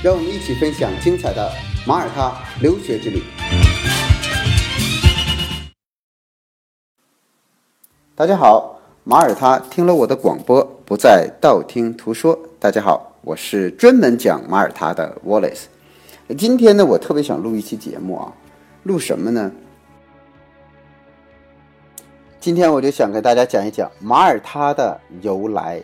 让我们一起分享精彩的马耳他留学之旅。大家好，马耳他听了我的广播，不再道听途说。大家好，我是专门讲马耳他的 Wallace。今天呢，我特别想录一期节目啊，录什么呢？今天我就想给大家讲一讲马耳他的由来。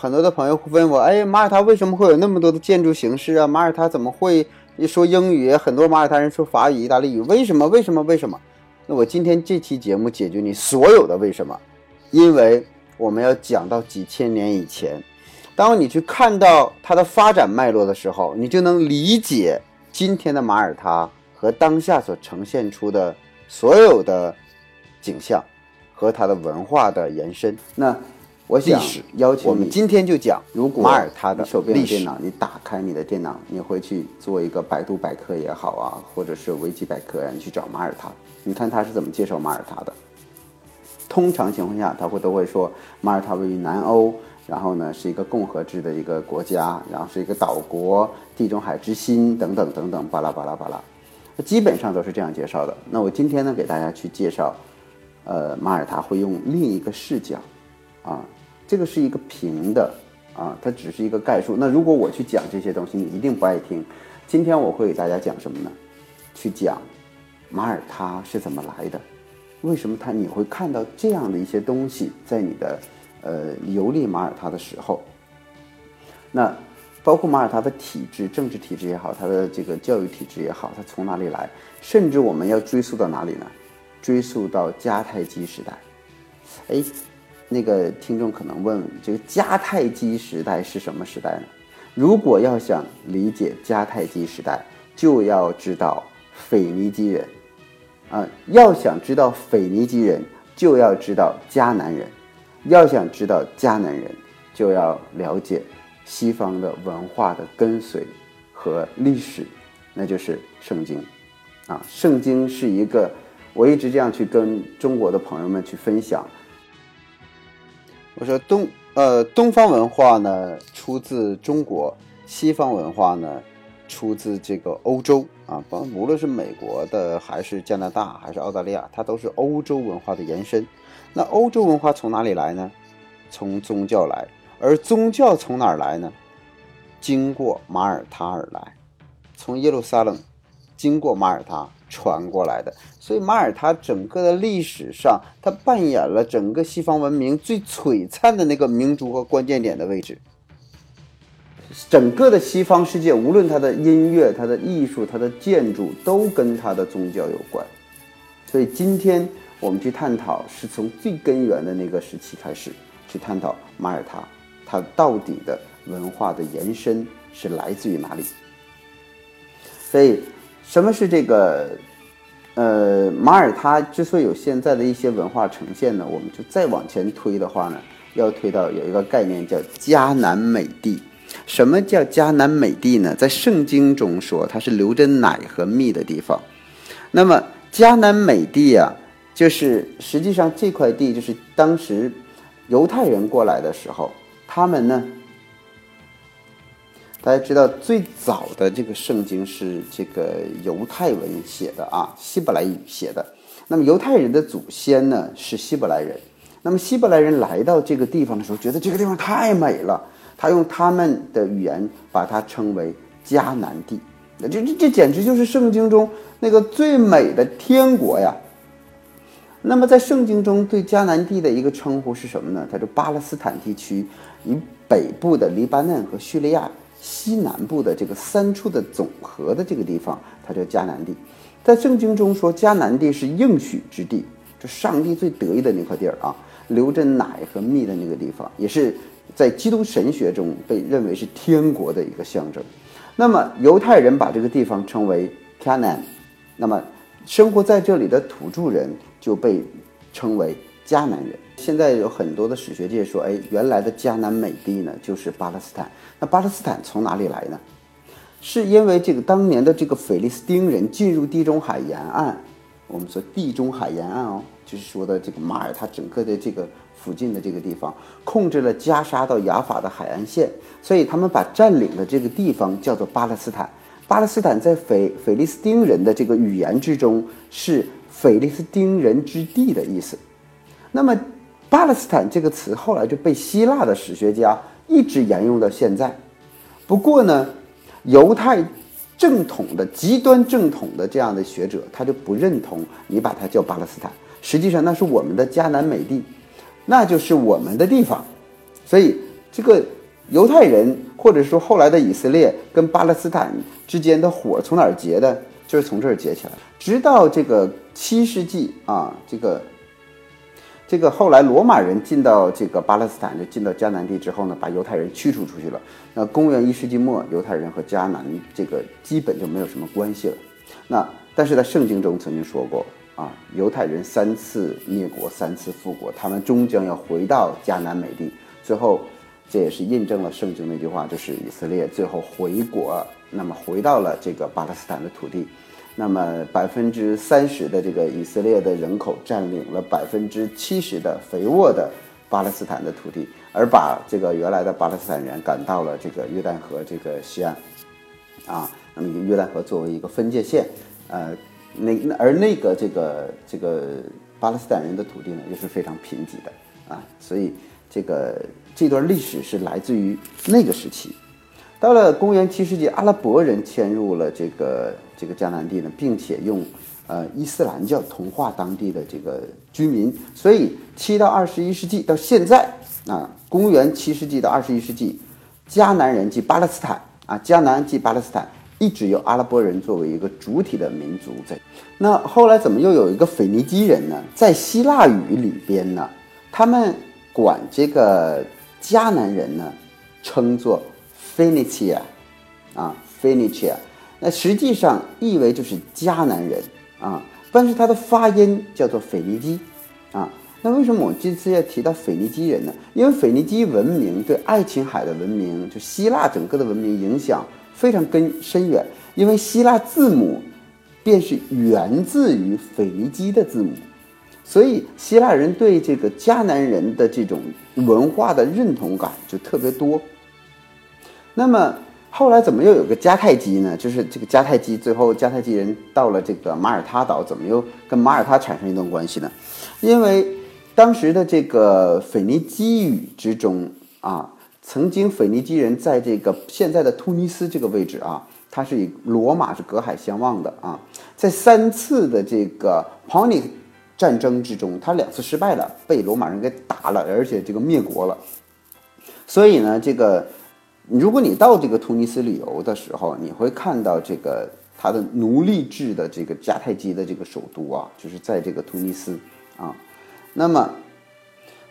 很多的朋友会问我：“哎，马耳他为什么会有那么多的建筑形式啊？马耳他怎么会说英语？很多马耳他人说法语、意大利语，为什么？为什么？为什么？”那我今天这期节目解决你所有的为什么，因为我们要讲到几千年以前，当你去看到它的发展脉络的时候，你就能理解。今天的马耳他和当下所呈现出的所有的景象和它的文化的延伸，那我想邀请我们今天就讲，如果马耳他的手边电脑，你打开你的电脑，你会去做一个百度百科也好啊，或者是维基百科呀，你去找马耳他，你看他是怎么介绍马耳他的。通常情况下，他会都会说马耳他位于南欧。然后呢，是一个共和制的一个国家，然后是一个岛国，地中海之心等等等等，巴拉巴拉巴拉，基本上都是这样介绍的。那我今天呢，给大家去介绍，呃，马耳他会用另一个视角，啊，这个是一个平的，啊，它只是一个概述。那如果我去讲这些东西，你一定不爱听。今天我会给大家讲什么呢？去讲马耳他是怎么来的，为什么它你会看到这样的一些东西在你的。呃，游历马耳他的时候，那包括马耳他的体制、政治体制也好，它的这个教育体制也好，它从哪里来？甚至我们要追溯到哪里呢？追溯到迦太基时代。哎，那个听众可能问，这个迦太基时代是什么时代呢？如果要想理解迦太基时代，就要知道腓尼基人啊，要想知道腓尼基人，就要知道迦南人。要想知道迦南人，就要了解西方的文化的跟随和历史，那就是圣经啊。圣经是一个，我一直这样去跟中国的朋友们去分享。我说东呃东方文化呢出自中国，西方文化呢出自这个欧洲啊，包无论是美国的还是加拿大还是澳大利亚，它都是欧洲文化的延伸。那欧洲文化从哪里来呢？从宗教来，而宗教从哪儿来呢？经过马耳他而来，从耶路撒冷经过马耳他传过来的。所以马耳他整个的历史上，它扮演了整个西方文明最璀璨的那个明珠和关键点的位置。整个的西方世界，无论它的音乐、它的艺术、它的建筑，都跟它的宗教有关。所以今天。我们去探讨，是从最根源的那个时期开始去探讨马耳他，它到底的文化的延伸是来自于哪里？所以，什么是这个？呃，马耳他之所以有现在的一些文化呈现呢？我们就再往前推的话呢，要推到有一个概念叫迦南美地。什么叫迦南美地呢？在圣经中说，它是流着奶和蜜的地方。那么，迦南美地啊。就是实际上这块地就是当时犹太人过来的时候，他们呢，大家知道最早的这个圣经是这个犹太文写的啊，希伯来语写的。那么犹太人的祖先呢是希伯来人，那么希伯来人来到这个地方的时候，觉得这个地方太美了，他用他们的语言把它称为迦南地，那这这这简直就是圣经中那个最美的天国呀。那么在圣经中对迦南地的一个称呼是什么呢？它是巴勒斯坦地区以北部的黎巴嫩和叙利亚西南部的这个三处的总和的这个地方，它叫迦南地。在圣经中说，迦南地是应许之地，就上帝最得意的那块地儿啊，流着奶和蜜的那个地方，也是在基督神学中被认为是天国的一个象征。那么犹太人把这个地方称为 Canaan，那么生活在这里的土著人就被称为迦南人。现在有很多的史学界说，哎，原来的迦南美地呢就是巴勒斯坦。那巴勒斯坦从哪里来呢？是因为这个当年的这个菲利斯丁人进入地中海沿岸，我们说地中海沿岸哦，就是说的这个马耳他整个的这个附近的这个地方，控制了加沙到雅法的海岸线，所以他们把占领的这个地方叫做巴勒斯坦。巴勒斯坦在菲菲利斯丁人的这个语言之中是菲利斯丁人之地的意思。那么巴勒斯坦这个词后来就被希腊的史学家一直沿用到现在。不过呢，犹太正统的极端正统的这样的学者，他就不认同你把它叫巴勒斯坦。实际上那是我们的迦南美地，那就是我们的地方。所以这个犹太人或者说后来的以色列跟巴勒斯坦之间的火从哪儿结的？就是从这儿结起来。直到这个七世纪啊，这个。这个后来罗马人进到这个巴勒斯坦，就进到迦南地之后呢，把犹太人驱逐出去了。那公元一世纪末，犹太人和迦南这个基本就没有什么关系了。那但是在圣经中曾经说过啊，犹太人三次灭国，三次复国，他们终将要回到迦南美地。最后，这也是印证了圣经那句话，就是以色列最后回国，那么回到了这个巴勒斯坦的土地。那么百分之三十的这个以色列的人口占领了百分之七十的肥沃的巴勒斯坦的土地，而把这个原来的巴勒斯坦人赶到了这个约旦河这个西岸，啊，那么约旦河作为一个分界线，呃，那而那个这个这个巴勒斯坦人的土地呢，又是非常贫瘠的啊，所以这个这段历史是来自于那个时期。到了公元七世纪，阿拉伯人迁入了这个这个迦南地呢，并且用呃伊斯兰教同化当地的这个居民，所以七到二十一世纪到现在啊，公元七世纪到二十一世纪，迦南人即巴勒斯坦啊，迦南即巴勒斯坦一直由阿拉伯人作为一个主体的民族在。那后来怎么又有一个腓尼基人呢？在希腊语里边呢，他们管这个迦南人呢称作。Phoenicia，啊，Phoenicia，那实际上意为就是迦南人啊，但是它的发音叫做腓尼基，啊，那为什么我这次要提到腓尼基人呢？因为腓尼基文明对爱琴海的文明，就希腊整个的文明影响非常根深远，因为希腊字母便是源自于腓尼基的字母，所以希腊人对这个迦南人的这种文化的认同感就特别多。那么后来怎么又有个迦太基呢？就是这个迦太基，最后迦太基人到了这个马耳他岛，怎么又跟马耳他产生一段关系呢？因为当时的这个腓尼基语之中啊，曾经腓尼基人在这个现在的突尼斯这个位置啊，它是以罗马是隔海相望的啊，在三次的这个 Punic 战争之中，他两次失败了，被罗马人给打了，而且这个灭国了。所以呢，这个。如果你到这个突尼斯旅游的时候，你会看到这个它的奴隶制的这个迦太基的这个首都啊，就是在这个突尼斯啊。那么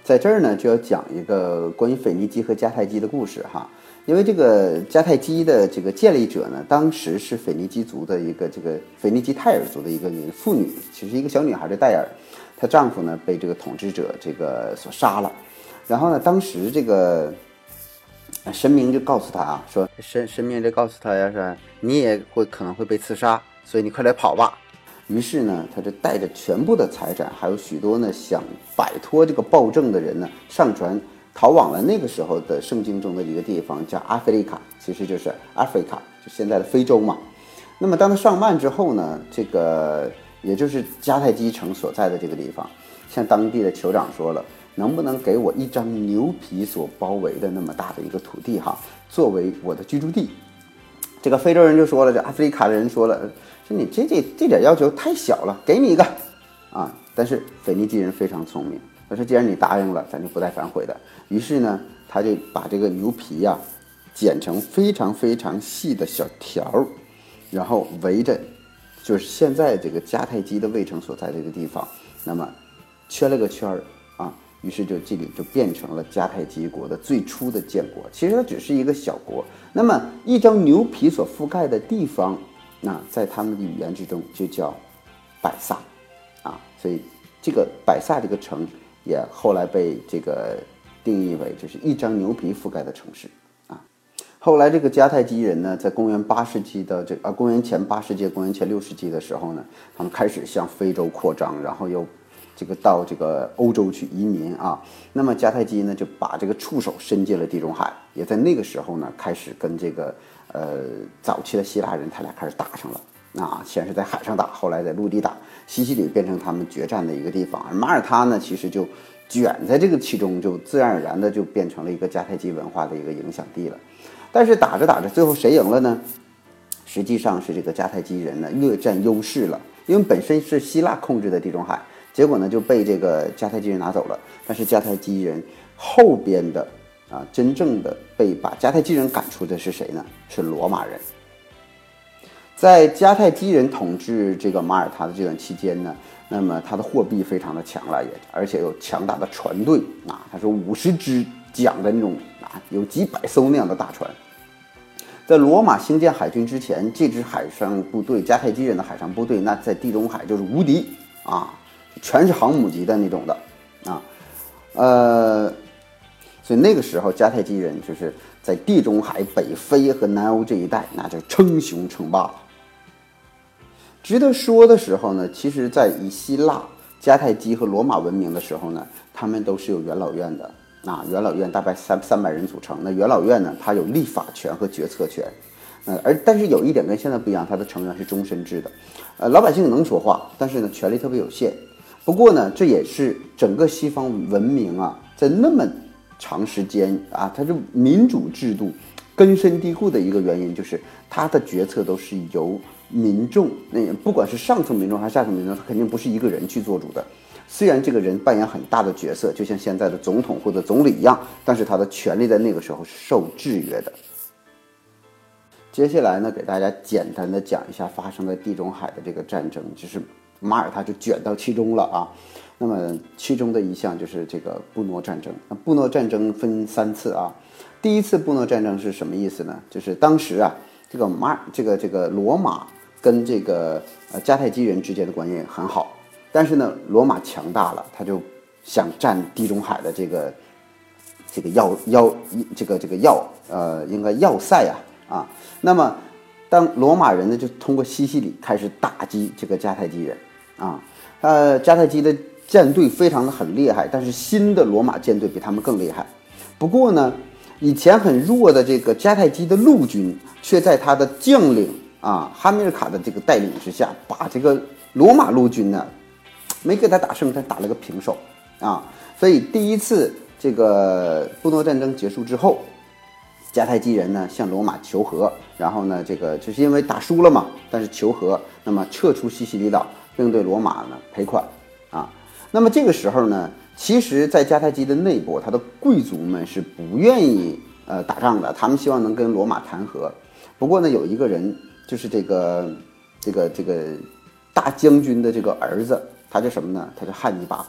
在这儿呢，就要讲一个关于腓尼基和迦太基的故事哈。因为这个迦太基的这个建立者呢，当时是腓尼基族的一个这个腓尼基泰尔族的一个女妇女，其实一个小女孩的戴尔，她丈夫呢被这个统治者这个所杀了。然后呢，当时这个。神明就告诉他啊，说神神明就告诉他呀，说你也会可能会被刺杀，所以你快来跑吧。于是呢，他就带着全部的财产，还有许多呢想摆脱这个暴政的人呢，上船逃往了那个时候的圣经中的一个地方，叫阿非利卡，其实就是 Africa，就现在的非洲嘛。那么当他上岸之后呢，这个也就是迦太基城所在的这个地方，向当地的酋长说了。能不能给我一张牛皮所包围的那么大的一个土地哈，作为我的居住地？这个非洲人就说了，这阿非利卡的人说了，说你这这这点要求太小了，给你一个啊！但是腓尼基人非常聪明，他说既然你答应了，咱就不带反悔的。于是呢，他就把这个牛皮呀剪成非常非常细的小条儿，然后围着，就是现在这个迦太基的卫城所在这个地方，那么圈了个圈儿。于是就这里就变成了迦太基国的最初的建国。其实它只是一个小国。那么一张牛皮所覆盖的地方，那在他们的语言之中就叫百萨，啊，所以这个百萨这个城也后来被这个定义为就是一张牛皮覆盖的城市。啊后来，这个迦太基人呢，在公元八世纪的这啊，公元前八世纪、公元前六世纪的时候呢，他们开始向非洲扩张，然后又这个到这个欧洲去移民啊。那么迦太基呢，就把这个触手伸进了地中海，也在那个时候呢，开始跟这个呃早期的希腊人，他俩开始打上了啊。先是在海上打，后来在陆地打，西西里变成他们决战的一个地方，而马耳他呢，其实就卷在这个其中，就自然而然的就变成了一个迦太基文化的一个影响地了。但是打着打着，最后谁赢了呢？实际上是这个迦太基人呢略占优势了，因为本身是希腊控制的地中海，结果呢就被这个迦太基人拿走了。但是迦太基人后边的啊，真正的被把迦太基人赶出的是谁呢？是罗马人。在迦太基人统治这个马耳他的这段期间呢，那么他的货币非常的强了，也而且有强大的船队啊，他说五十只桨的那种啊。有几百艘那样的大船，在罗马兴建海军之前，这支海上部队迦太基人的海上部队，那在地中海就是无敌啊，全是航母级的那种的啊，呃，所以那个时候迦太基人就是在地中海、北非和南欧这一带，那就称雄称霸了。值得说的时候呢，其实，在以希腊、迦太基和罗马文明的时候呢，他们都是有元老院的。啊，元老院大概三三百人组成。那元老院呢，它有立法权和决策权。呃，而但是有一点跟现在不一样，它的成员是终身制的。呃，老百姓能说话，但是呢，权力特别有限。不过呢，这也是整个西方文明啊，在那么长时间啊，它是民主制度根深蒂固的一个原因，就是它的决策都是由民众，那不管是上层民众还是下层民众，他肯定不是一个人去做主的。虽然这个人扮演很大的角色，就像现在的总统或者总理一样，但是他的权力在那个时候是受制约的。接下来呢，给大家简单的讲一下发生在地中海的这个战争，就是马耳他就卷到其中了啊。那么其中的一项就是这个布诺战争。那布诺战争分三次啊。第一次布诺战争是什么意思呢？就是当时啊，这个马这个这个罗马跟这个呃迦太基人之间的关系很好。但是呢，罗马强大了，他就想占地中海的这个这个要要这个这个要呃应该要塞呀啊。那么，当罗马人呢就通过西西里开始打击这个迦太基人啊，呃迦太基的舰队非常的很厉害，但是新的罗马舰队比他们更厉害。不过呢，以前很弱的这个迦太基的陆军却在他的将领啊哈米尔卡的这个带领之下，把这个罗马陆军呢。没给他打胜，他打了个平手，啊，所以第一次这个布诺战争结束之后，迦太基人呢向罗马求和，然后呢，这个就是因为打输了嘛，但是求和，那么撤出西西里岛，并对罗马呢赔款，啊，那么这个时候呢，其实，在迦太基的内部，他的贵族们是不愿意呃打仗的，他们希望能跟罗马谈和，不过呢，有一个人就是这个这个这个大将军的这个儿子。他叫什么呢？他叫汉尼拔，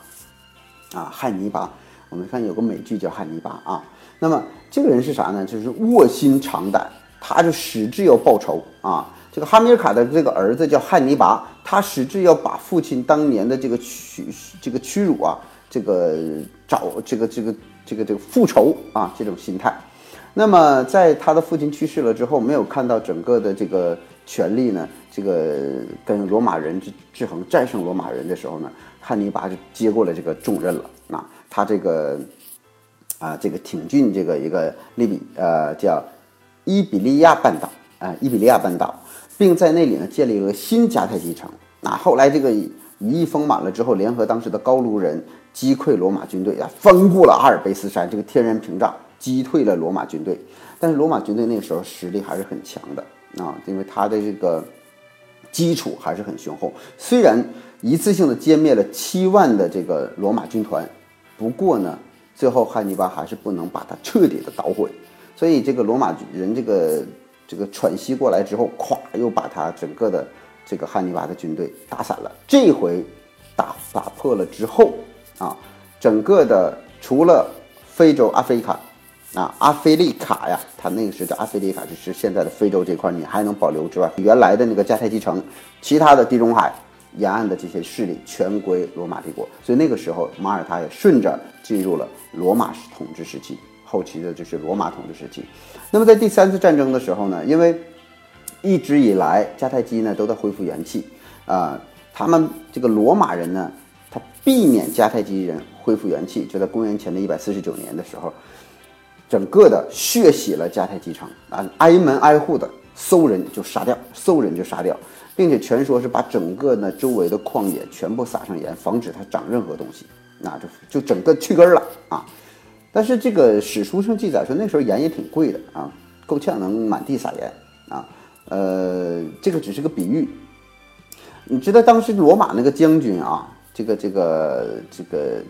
啊，汉尼拔。我们看有个美剧叫《汉尼拔》啊。那么这个人是啥呢？就是卧薪尝胆，他就矢志要报仇啊。这个哈米尔卡的这个儿子叫汉尼拔，他矢志要把父亲当年的这个屈这个屈辱啊，这个找这个这个这个这个复仇啊这种心态。那么在他的父亲去世了之后，没有看到整个的这个权力呢？这个跟罗马人制制衡战胜罗马人的时候呢，汉尼拔就接过了这个重任了。那他这个啊，这个挺进这个一个利比呃叫伊比利亚半岛啊，伊比利亚半岛，并在那里呢建立了新迦太基城。那后来这个羽翼丰满了之后，联合当时的高卢人击溃罗马军队啊，翻过了阿尔卑斯山这个天然屏障，击退了罗马军队。但是罗马军队那个时候实力还是很强的啊，因为他的这个。基础还是很雄厚，虽然一次性的歼灭了七万的这个罗马军团，不过呢，最后汉尼拔还是不能把它彻底的捣毁，所以这个罗马人这个这个喘息过来之后，咵又把他整个的这个汉尼拔的军队打散了。这回打打破了之后啊，整个的除了非洲阿非卡啊阿非利卡呀，它那个时候叫阿非利卡，就是现在的非洲这块，你还能保留之外，原来的那个迦太基城，其他的地中海沿岸的这些势力全归罗马帝国。所以那个时候马耳他也顺着进入了罗马统治时期，后期的就是罗马统治时期。那么在第三次战争的时候呢，因为一直以来迦太基呢都在恢复元气啊，他们这个罗马人呢。他避免迦太基人恢复元气，就在公元前的一百四十九年的时候，整个的血洗了迦太基城啊，挨门挨户的搜人就杀掉，搜人就杀掉，并且全说是把整个呢周围的旷野全部撒上盐，防止它长任何东西，那就就整个去根了啊。但是这个史书上记载说，那时候盐也挺贵的啊，够呛能满地撒盐啊。呃，这个只是个比喻。你知道当时罗马那个将军啊？这个这个这个，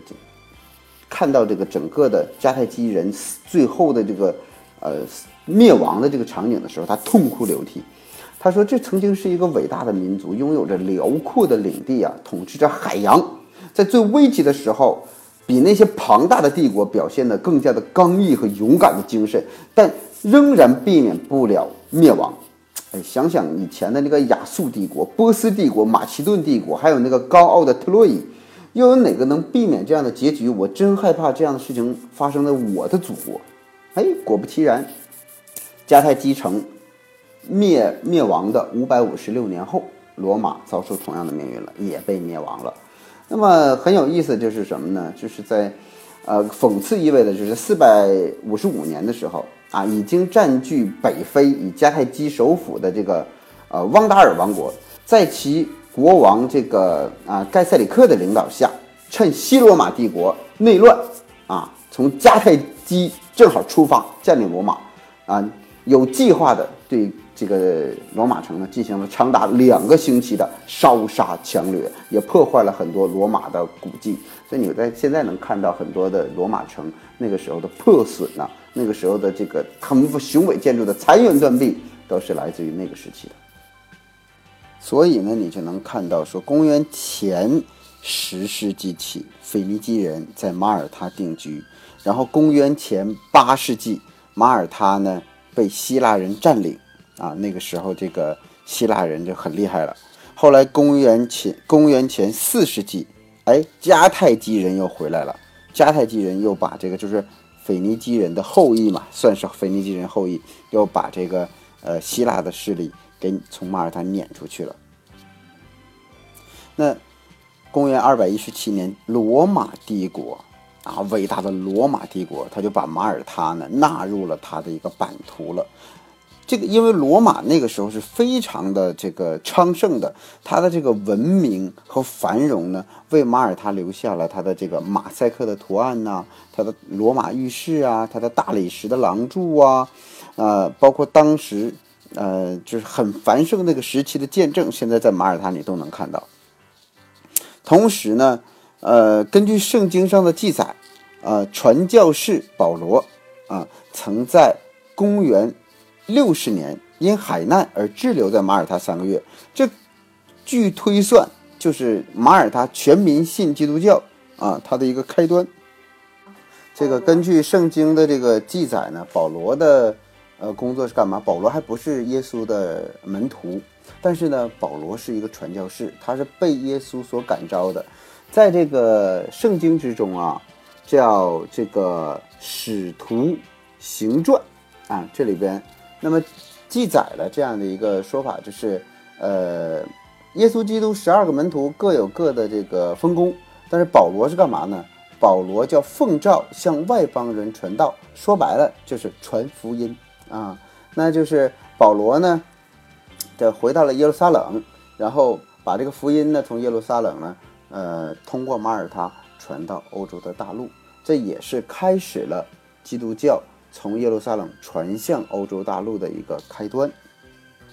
看到这个整个的迦太基人最后的这个呃灭亡的这个场景的时候，他痛哭流涕。他说：“这曾经是一个伟大的民族，拥有着辽阔的领地啊，统治着海洋，在最危急的时候，比那些庞大的帝国表现的更加的刚毅和勇敢的精神，但仍然避免不了灭亡。”哎，想想以前的那个亚述帝国、波斯帝国、马其顿帝国，还有那个高傲的特洛伊，又有哪个能避免这样的结局？我真害怕这样的事情发生在我的祖国。哎，果不其然，迦太基城灭灭亡的五百五十六年后，罗马遭受同样的命运了，也被灭亡了。那么很有意思，就是什么呢？就是在，呃，讽刺意味的就是四百五十五年的时候。啊，已经占据北非以迦太基首府的这个，呃，汪达尔王国，在其国王这个啊盖塞里克的领导下，趁西罗马帝国内乱，啊，从迦太基正好出发，占领罗马，啊，有计划的对这个罗马城呢进行了长达两个星期的烧杀抢掠，也破坏了很多罗马的古迹，所以你在现在能看到很多的罗马城那个时候的破损呢。那个时候的这个他们雄伟建筑的残垣断壁，都是来自于那个时期的。所以呢，你就能看到说，公元前十世纪起，腓尼基人在马耳他定居，然后公元前八世纪，马耳他呢被希腊人占领啊，那个时候这个希腊人就很厉害了。后来公元前公元前四世纪，哎，迦太基人又回来了，迦太基人又把这个就是。腓尼基人的后裔嘛，算是腓尼基人后裔，又把这个呃希腊的势力给从马耳他撵出去了。那公元二百一十七年，罗马帝国啊，伟大的罗马帝国，他就把马耳他呢纳入了他的一个版图了。这个因为罗马那个时候是非常的这个昌盛的，它的这个文明和繁荣呢，为马耳他留下了它的这个马赛克的图案呐，它的罗马浴室啊，它的大理石的廊柱啊，呃，包括当时呃就是很繁盛那个时期的见证，现在在马耳他你都能看到。同时呢，呃，根据圣经上的记载，呃，传教士保罗啊，曾在公元。六十年因海难而滞留在马耳他三个月，这据推算就是马耳他全民信基督教啊，它的一个开端。这个根据圣经的这个记载呢，保罗的呃工作是干嘛？保罗还不是耶稣的门徒，但是呢，保罗是一个传教士，他是被耶稣所感召的。在这个圣经之中啊，叫这个使徒行传啊，这里边。那么，记载了这样的一个说法，就是，呃，耶稣基督十二个门徒各有各的这个分工，但是保罗是干嘛呢？保罗叫奉召向外邦人传道，说白了就是传福音啊。那就是保罗呢，这回到了耶路撒冷，然后把这个福音呢从耶路撒冷呢，呃，通过马耳他传到欧洲的大陆，这也是开始了基督教。从耶路撒冷传向欧洲大陆的一个开端，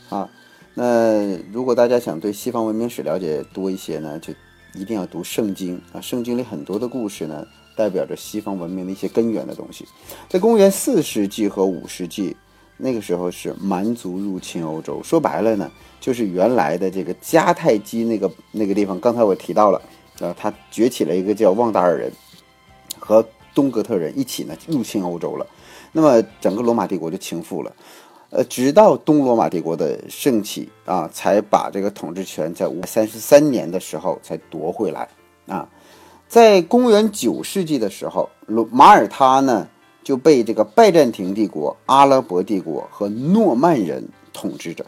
啊，那如果大家想对西方文明史了解多一些呢，就一定要读圣经啊。圣经里很多的故事呢，代表着西方文明的一些根源的东西。在公元四世纪和五世纪，那个时候是蛮族入侵欧洲，说白了呢，就是原来的这个迦太基那个那个地方。刚才我提到了，呃，他崛起了一个叫旺达尔人，和东哥特人一起呢入侵欧洲了。那么整个罗马帝国就倾覆了。呃，直到东罗马帝国的盛起啊，才把这个统治权在五三十三年的时候才夺回来啊。在公元九世纪的时候，罗马耳他呢就被这个拜占庭帝国、阿拉伯帝国和诺曼人统治着。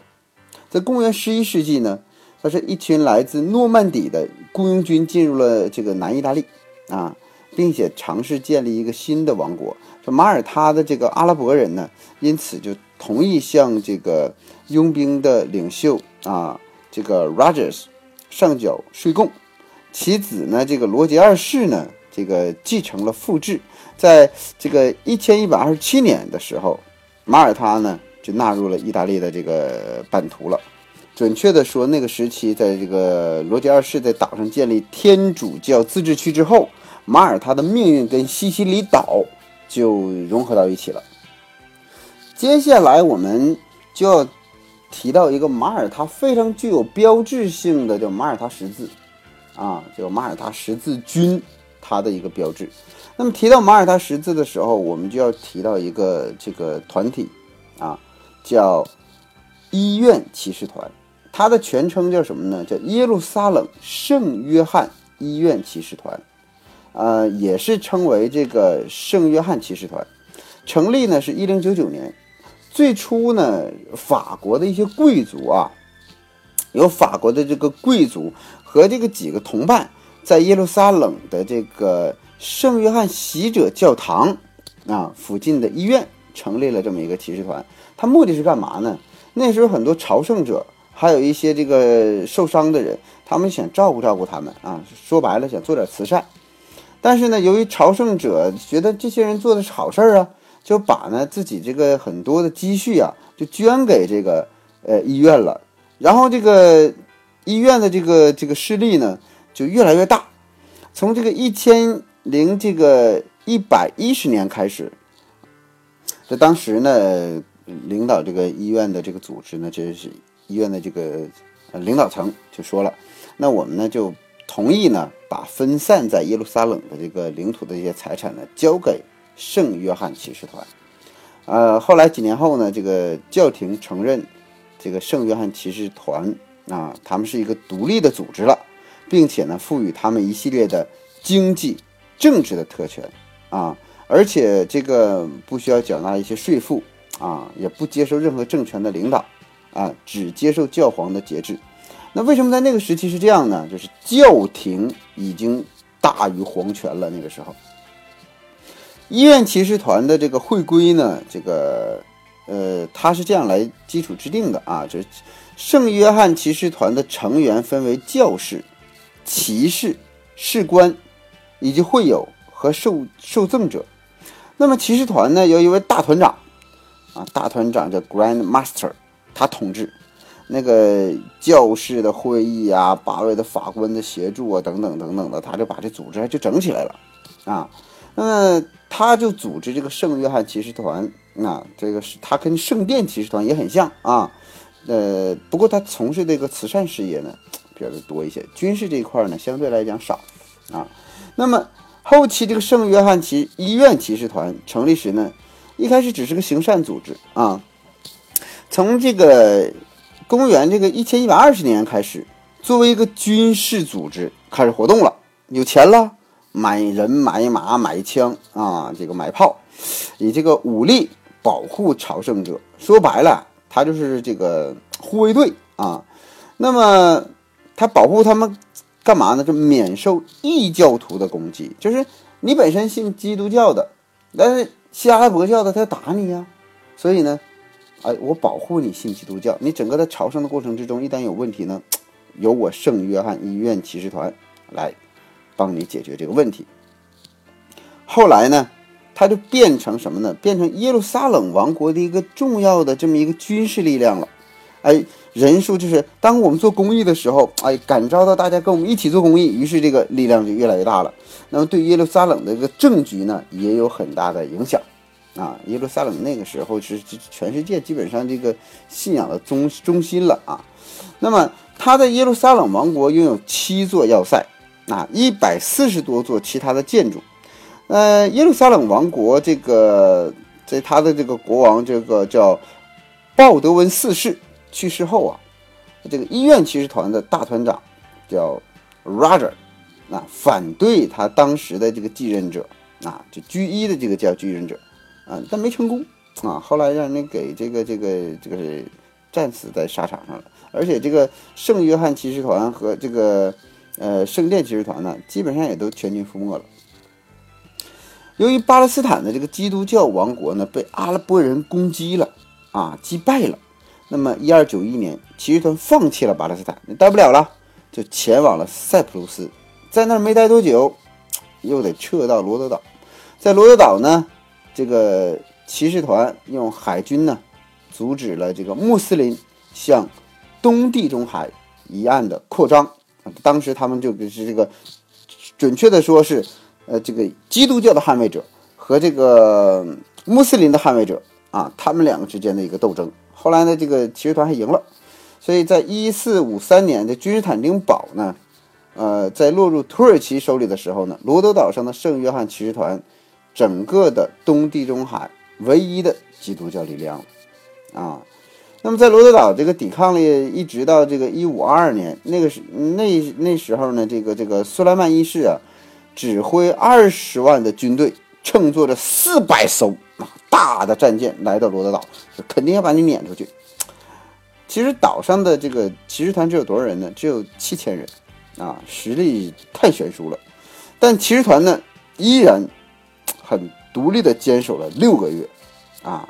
在公元十一世纪呢，它是一群来自诺曼底的雇佣军进入了这个南意大利啊，并且尝试建立一个新的王国。马耳他的这个阿拉伯人呢，因此就同意向这个佣兵的领袖啊，这个 Rogers 上缴税贡。其子呢，这个罗杰二世呢，这个继承了父制，在这个一千一百二十七年的时候，马耳他呢就纳入了意大利的这个版图了。准确的说，那个时期，在这个罗杰二世在岛上建立天主教自治区之后，马耳他的命运跟西西里岛就融合到一起了。接下来我们就要提到一个马耳他非常具有标志性的叫马耳他十字。啊，叫马耳他十字军，它的一个标志。那么提到马耳他十字的时候，我们就要提到一个这个团体，啊，叫医院骑士团。它的全称叫什么呢？叫耶路撒冷圣约翰医院骑士团，呃，也是称为这个圣约翰骑士团。成立呢是一零九九年。最初呢，法国的一些贵族啊，有法国的这个贵族。和这个几个同伴在耶路撒冷的这个圣约翰洗者教堂啊附近的医院成立了这么一个骑士团，他目的是干嘛呢？那时候很多朝圣者，还有一些这个受伤的人，他们想照顾照顾他们啊，说白了想做点慈善。但是呢，由于朝圣者觉得这些人做的是好事儿啊，就把呢自己这个很多的积蓄啊就捐给这个呃医院了，然后这个。医院的这个这个势力呢，就越来越大。从这个一千零这个一百一十年开始，这当时呢，领导这个医院的这个组织呢，这是医院的这个领导层就说了，那我们呢就同意呢，把分散在耶路撒冷的这个领土的这些财产呢，交给圣约翰骑士团。呃，后来几年后呢，这个教廷承认这个圣约翰骑士团。啊，他们是一个独立的组织了，并且呢，赋予他们一系列的经济、政治的特权啊，而且这个不需要缴纳一些税赋啊，也不接受任何政权的领导啊，只接受教皇的节制。那为什么在那个时期是这样呢？就是教廷已经大于皇权了。那个时候，医院骑士团的这个会规呢，这个呃，它是这样来基础制定的啊，就是。圣约翰骑士团的成员分为教士、骑士、士官，以及会友和受受赠者。那么骑士团呢，有一位大团长，啊，大团长叫 Grand Master，他统治。那个教士的会议啊，八位的法官的协助啊，等等等等的，他就把这组织就整起来了，啊，那么他就组织这个圣约翰骑士团。那这个是他跟圣殿骑士团也很像啊。呃，不过他从事这个慈善事业呢，比较的多一些。军事这一块呢，相对来讲少啊。那么后期这个圣约翰骑医院骑士团成立时呢，一开始只是个行善组织啊。从这个公元这个一千一百二十年开始，作为一个军事组织开始活动了，有钱了，买人买马买枪啊，这个买炮，以这个武力保护朝圣者。说白了。他就是这个护卫队啊，那么他保护他们干嘛呢？就免受异教徒的攻击。就是你本身信基督教的，但是希阿拉伯教的他打你呀，所以呢，哎，我保护你信基督教。你整个在朝圣的过程之中，一旦有问题呢，由我圣约翰医院骑士团来帮你解决这个问题。后来呢？他就变成什么呢？变成耶路撒冷王国的一个重要的这么一个军事力量了。哎，人数就是当我们做公益的时候，哎，感召到大家跟我们一起做公益，于是这个力量就越来越大了。那么对耶路撒冷的这个政局呢，也有很大的影响。啊，耶路撒冷那个时候是全世界基本上这个信仰的中中心了啊。那么他在耶路撒冷王国拥有七座要塞，啊，一百四十多座其他的建筑。呃，耶路撒冷王国这个在他的这个国王这个叫鲍德温四世去世后啊，这个医院骑士团的大团长叫 Roger，啊，反对他当时的这个继任者啊，就居一的这个叫继任者啊，但没成功啊，后来让人给这个这个这个战死在沙场上了。而且这个圣约翰骑士团和这个呃圣殿骑士团呢，基本上也都全军覆没了。由于巴勒斯坦的这个基督教王国呢被阿拉伯人攻击了啊，击败了，那么一二九一年，骑士团放弃了巴勒斯坦，待不了了，就前往了塞浦路斯，在那儿没待多久，又得撤到罗德岛，在罗德岛呢，这个骑士团用海军呢，阻止了这个穆斯林向东地中海一岸的扩张，当时他们就是这个，准确的说是。呃，这个基督教的捍卫者和这个穆斯林的捍卫者啊，他们两个之间的一个斗争。后来呢，这个骑士团还赢了，所以在一四五三年的君士坦丁堡呢，呃，在落入土耳其手里的时候呢，罗德岛上的圣约翰骑士团，整个的东地中海唯一的基督教力量啊。那么在罗德岛这个抵抗力一直到这个一五二二年，那个时那那时候呢，这个这个苏莱曼一世啊。指挥二十万的军队，乘坐着四百艘啊大的战舰来到罗德岛，肯定要把你撵出去。其实岛上的这个骑士团只有多少人呢？只有七千人，啊，实力太悬殊了。但骑士团呢，依然很独立的坚守了六个月，啊，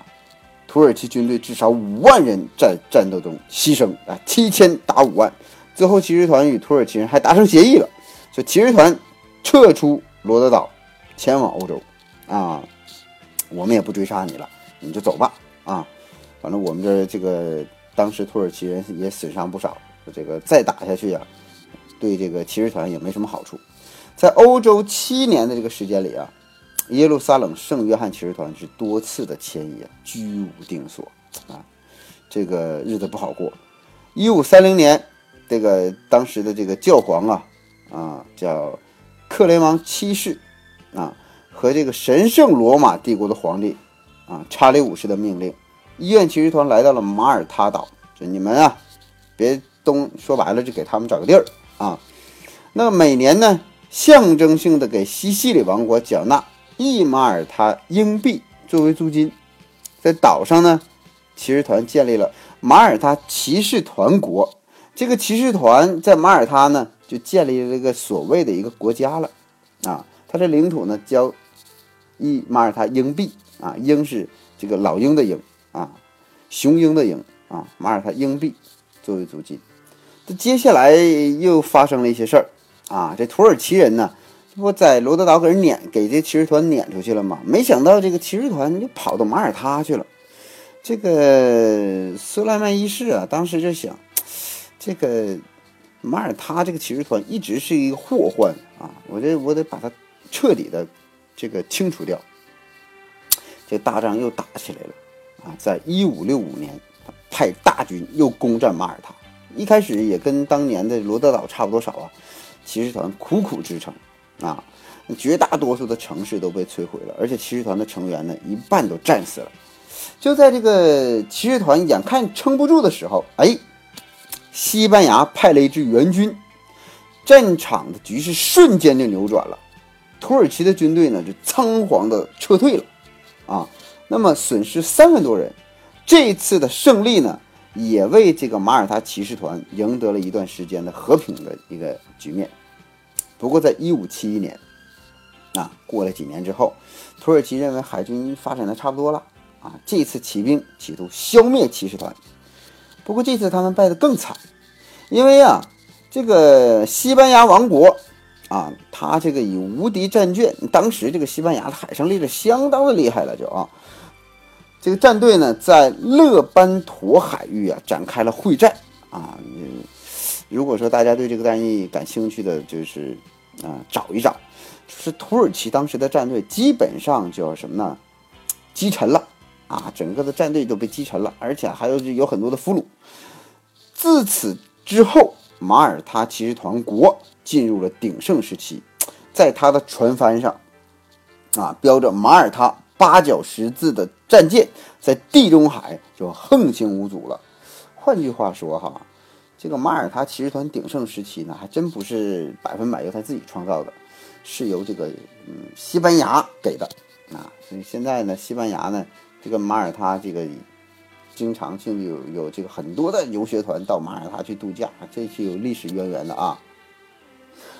土耳其军队至少五万人在战斗中牺牲啊，七千打五万，最后骑士团与土耳其人还达成协议了，说骑士团。撤出罗德岛，前往欧洲，啊，我们也不追杀你了，你就走吧，啊，反正我们这这个当时土耳其人也损伤不少，这个再打下去呀，对这个骑士团也没什么好处。在欧洲七年的这个时间里啊，耶路撒冷圣约翰骑士团是多次的迁移，居无定所，啊，这个日子不好过。一五三零年，这个当时的这个教皇啊，啊，叫。克雷芒七世，啊，和这个神圣罗马帝国的皇帝，啊，查理五世的命令，医院骑士团来到了马耳他岛。就你们啊，别东，说白了就给他们找个地儿啊。那每年呢，象征性的给西西里王国缴纳一马耳他硬币作为租金。在岛上呢，骑士团建立了马耳他骑士团国。这个骑士团在马耳他呢。就建立了这个所谓的一个国家了，啊，它的领土呢交一马耳他鹰币啊，鹰是这个老鹰的鹰啊，雄鹰的鹰啊，马耳他鹰币作为租金。这接下来又发生了一些事儿啊，这土耳其人呢，不在罗德岛给人撵，给这骑士团撵出去了吗？没想到这个骑士团就跑到马耳他去了。这个苏莱曼一世啊，当时就想这个。马耳他这个骑士团一直是一个祸患啊！我这我得把它彻底的这个清除掉。这大仗又打起来了啊！在一五六五年，派大军又攻占马耳他。一开始也跟当年的罗德岛差不多少啊，骑士团苦苦支撑啊，绝大多数的城市都被摧毁了，而且骑士团的成员呢一半都战死了。就在这个骑士团眼看撑不住的时候，哎。西班牙派了一支援军，战场的局势瞬间就扭转了。土耳其的军队呢，就仓皇的撤退了，啊，那么损失三万多人。这次的胜利呢，也为这个马耳他骑士团赢得了一段时间的和平的一个局面。不过，在一五七一年，啊，过了几年之后，土耳其认为海军发展的差不多了，啊，这次起兵企图消灭骑士团。不过这次他们败得更惨，因为啊，这个西班牙王国啊，他这个以无敌战舰，当时这个西班牙的海上力量相当的厉害了，就啊，这个战队呢在勒班陀海域啊展开了会战啊。如果说大家对这个战役感兴趣的，就是啊找一找，是土耳其当时的战队基本上叫什么呢？击沉了。啊，整个的战队都被击沉了，而且还有有很多的俘虏。自此之后，马耳他骑士团国进入了鼎盛时期，在他的船帆上，啊，标着马耳他八角十字的战舰在地中海就横行无阻了。换句话说哈，这个马耳他骑士团鼎盛时期呢，还真不是百分百由他自己创造的，是由这个嗯西班牙给的啊。所以现在呢，西班牙呢，这个马耳他这个经常性有有这个很多的游学团到马耳他去度假，这是有历史渊源的啊。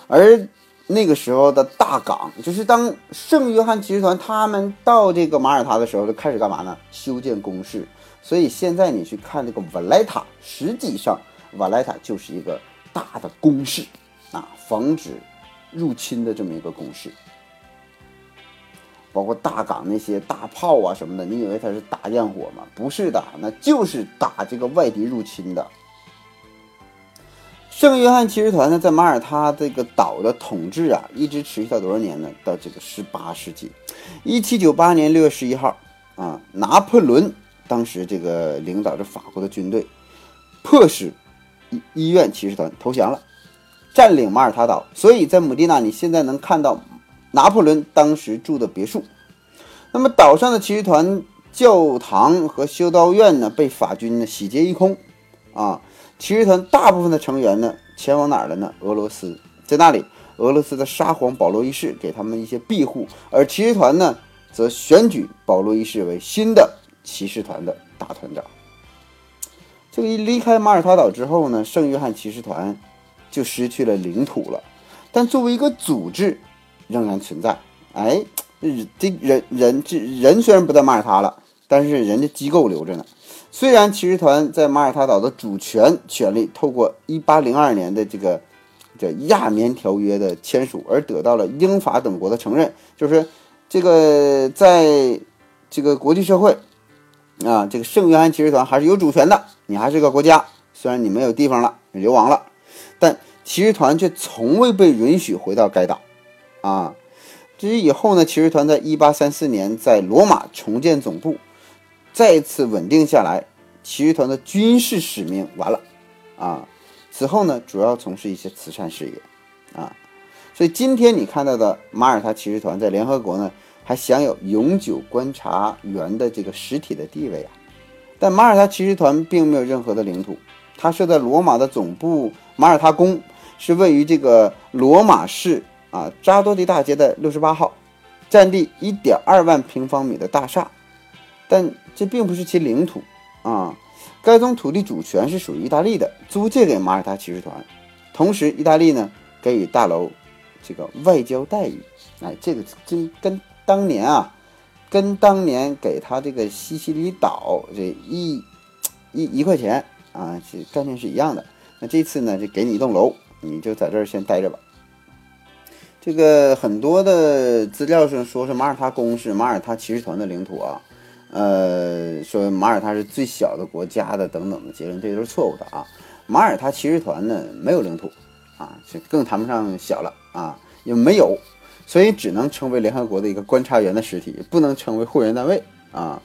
而那个时候的大港，就是当圣约翰骑士团他们到这个马耳他的时候，就开始干嘛呢？修建工事。所以现在你去看这个瓦莱塔，实际上瓦莱塔就是一个大的攻势啊，防止入侵的这么一个攻势。包括大港那些大炮啊什么的，你以为它是打焰火吗？不是的，那就是打这个外敌入侵的。圣约翰骑士团呢，在马耳他这个岛的统治啊，一直持续到多少年呢？到这个十八世纪，一七九八年六月十一号啊，拿破仑当时这个领导着法国的军队，迫使医医院骑士团投降了，占领马耳他岛。所以在姆蒂纳，你现在能看到拿破仑当时住的别墅。那么岛上的骑士团教堂和修道院呢，被法军呢洗劫一空啊。骑士团大部分的成员呢，前往哪儿了呢？俄罗斯，在那里，俄罗斯的沙皇保罗一世给他们一些庇护，而骑士团呢，则选举保罗一世为新的骑士团的大团长。这个一离开马耳他岛之后呢，圣约翰骑士团就失去了领土了，但作为一个组织，仍然存在。哎，这人人这人虽然不在马耳他了，但是人家机构留着呢。虽然骑士团在马耳他岛的主权权利透过1802年的这个叫《亚眠条约》的签署而得到了英法等国的承认，就是这个在这个国际社会啊，这个圣约翰骑士团还是有主权的，你还是个国家，虽然你没有地方了，流亡了，但骑士团却从未被允许回到该岛啊。至于以后呢，骑士团在1834年在罗马重建总部。再次稳定下来，骑士团的军事使命完了，啊，此后呢，主要从事一些慈善事业，啊，所以今天你看到的马耳他骑士团在联合国呢，还享有永久观察员的这个实体的地位啊。但马耳他骑士团并没有任何的领土，它设在罗马的总部马耳他宫，是位于这个罗马市啊扎多迪大街的六十八号，占地一点二万平方米的大厦。但这并不是其领土啊，该宗土地主权是属于意大利的，租借给马耳他骑士团，同时意大利呢给予大楼这个外交待遇，哎，这个真跟当年啊，跟当年给他这个西西里岛这一一一块钱啊，这概念是一样的。那这次呢，就给你一栋楼，你就在这儿先待着吧。这个很多的资料上说是马耳他公是马耳他骑士团的领土啊。呃，说马耳他是最小的国家的等等的结论，这都是错误的啊。马耳他骑士团呢没有领土啊，就更谈不上小了啊，也没有，所以只能成为联合国的一个观察员的实体，不能成为会员单位啊。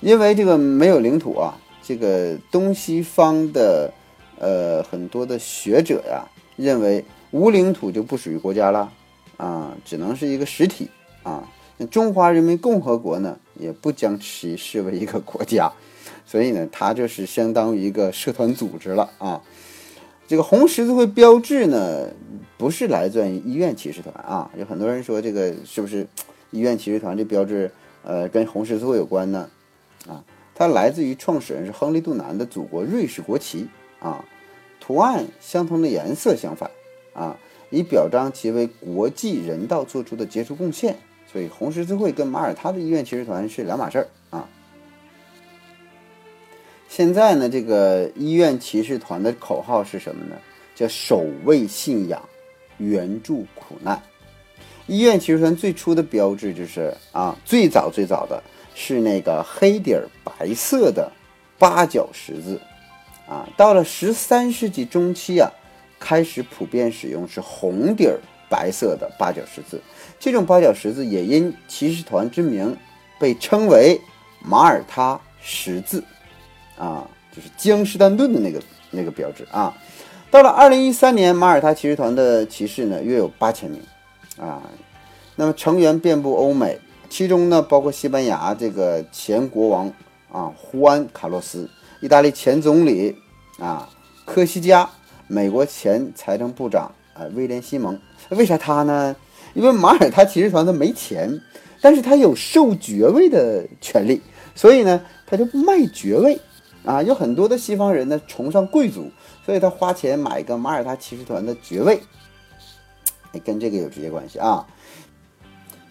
因为这个没有领土啊，这个东西方的呃很多的学者呀认为无领土就不属于国家了啊，只能是一个实体啊。那中华人民共和国呢，也不将其视为一个国家，所以呢，它就是相当于一个社团组织了啊。这个红十字会标志呢，不是来自于医院骑士团啊。有很多人说这个是不是医院骑士团这标志，呃，跟红十字会有关呢？啊，它来自于创始人是亨利·杜南的祖国瑞士国旗啊，图案相同的颜色相反啊，以表彰其为国际人道做出的杰出贡献。所以红十字会跟马耳他的医院骑士团是两码事儿啊。现在呢，这个医院骑士团的口号是什么呢？叫守卫信仰，援助苦难。医院骑士团最初的标志就是啊，最早最早的是那个黑底儿白色的八角十字啊。到了十三世纪中期啊，开始普遍使用是红底儿白色的八角十字。这种八角十字也因骑士团之名被称为马耳他十字，啊，就是江诗丹顿的那个那个标志啊。到了二零一三年，马耳他骑士团的骑士呢约有八千名，啊，那么成员遍布欧美，其中呢包括西班牙这个前国王啊胡安卡洛斯，意大利前总理啊科西嘉，美国前财政部长啊威廉西蒙。为啥他呢？因为马耳他骑士团他没钱，但是他有授爵位的权利，所以呢他就卖爵位啊。有很多的西方人呢崇尚贵族，所以他花钱买一个马耳他骑士团的爵位。哎，跟这个有直接关系啊。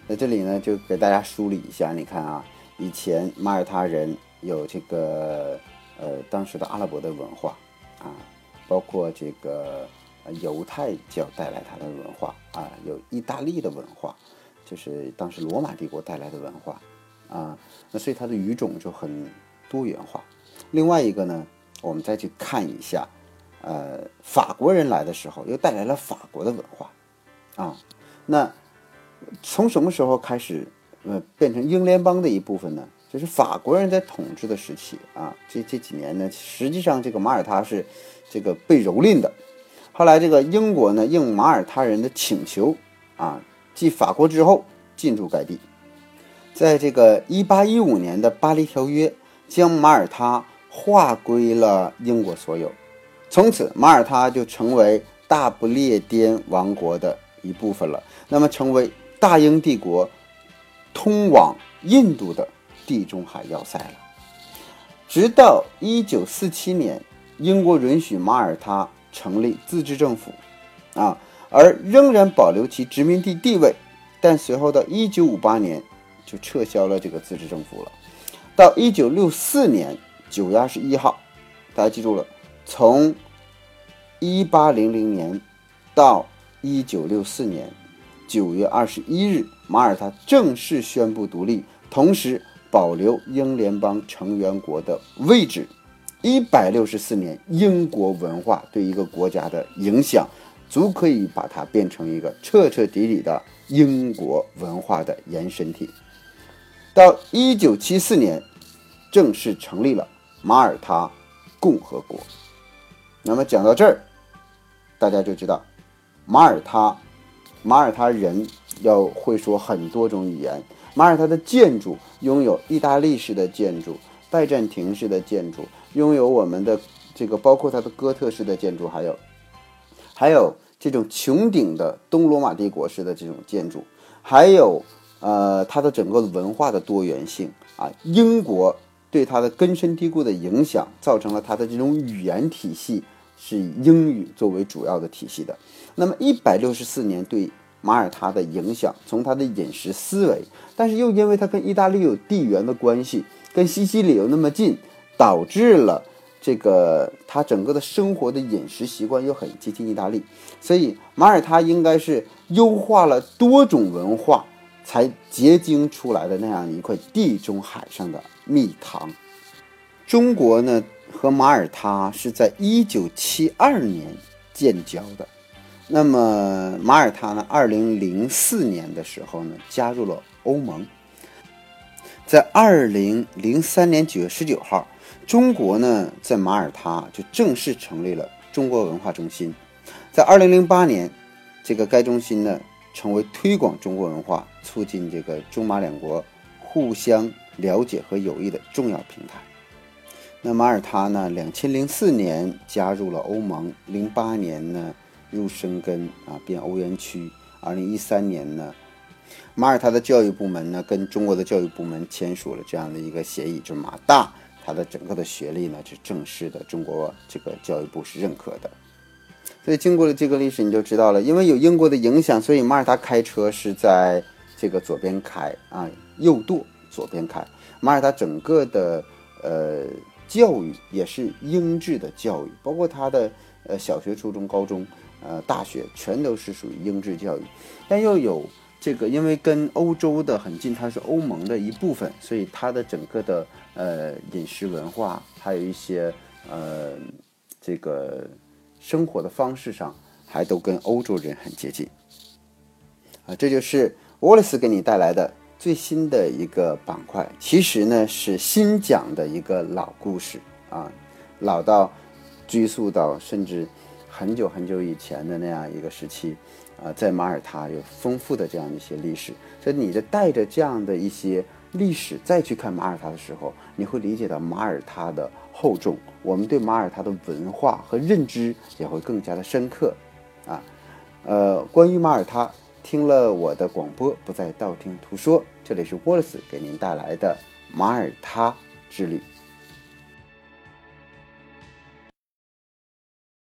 在这里呢，就给大家梳理一下。你看啊，以前马耳他人有这个呃当时的阿拉伯的文化啊，包括这个犹太教带来他的文化啊，有意大利的文化，就是当时罗马帝国带来的文化啊。那所以它的语种就很多元化。另外一个呢，我们再去看一下，呃，法国人来的时候又带来了法国的文化。啊，那从什么时候开始，呃，变成英联邦的一部分呢？就是法国人在统治的时期啊，这这几年呢，实际上这个马耳他是这个被蹂躏的。后来这个英国呢，应马耳他人的请求啊，继法国之后进驻该地。在这个1815年的巴黎条约，将马耳他划归了英国所有，从此马耳他就成为大不列颠王国的。一部分了，那么成为大英帝国通往印度的地中海要塞了。直到一九四七年，英国允许马耳他成立自治政府，啊，而仍然保留其殖民地地位。但随后到一九五八年，就撤销了这个自治政府了。到一九六四年九月二十一号，大家记住了，从一八零零年到。一九六四年九月二十一日，马耳他正式宣布独立，同时保留英联邦成员国的位置。一百六十四年，英国文化对一个国家的影响，足可以把它变成一个彻彻底底的英国文化的延伸体。到一九七四年，正式成立了马耳他共和国。那么讲到这儿，大家就知道。马耳他，马耳他人要会说很多种语言。马耳他的建筑拥有意大利式的建筑、拜占庭式的建筑，拥有我们的这个包括它的哥特式的建筑，还有还有这种穹顶的东罗马帝国式的这种建筑，还有呃它的整个文化的多元性啊。英国对它的根深蒂固的影响，造成了它的这种语言体系是以英语作为主要的体系的。那么一百六十四年对马耳他的影响，从他的饮食思维，但是又因为他跟意大利有地缘的关系，跟西西里又那么近，导致了这个他整个的生活的饮食习惯又很接近意大利，所以马耳他应该是优化了多种文化才结晶出来的那样一块地中海上的蜜糖。中国呢和马耳他是在一九七二年建交的。那么马耳他呢？二零零四年的时候呢，加入了欧盟。在二零零三年九月十九号，中国呢在马耳他就正式成立了中国文化中心。在二零零八年，这个该中心呢成为推广中国文化、促进这个中马两国互相了解和友谊的重要平台。那马耳他呢，两千零四年加入了欧盟，零八年呢。入生根啊，变欧元区。二零一三年呢，马耳他的教育部门呢跟中国的教育部门签署了这样的一个协议，就是马大它的整个的学历呢是正式的，中国这个教育部是认可的。所以经过了这个历史，你就知道了，因为有英国的影响，所以马耳他开车是在这个左边开啊，右舵左边开。马耳他整个的呃教育也是英制的教育，包括它的呃小学、初中、高中。呃，大学全都是属于英制教育，但又有这个，因为跟欧洲的很近，它是欧盟的一部分，所以它的整个的呃饮食文化，还有一些呃这个生活的方式上，还都跟欧洲人很接近。啊，这就是沃勒斯给你带来的最新的一个板块，其实呢是新讲的一个老故事啊，老到追溯到甚至。很久很久以前的那样一个时期，啊，在马耳他有丰富的这样一些历史。所以你在带着这样的一些历史再去看马耳他的时候，你会理解到马耳他的厚重，我们对马耳他的文化和认知也会更加的深刻。啊，呃，关于马耳他，听了我的广播，不再道听途说。这里是沃勒斯给您带来的马耳他之旅。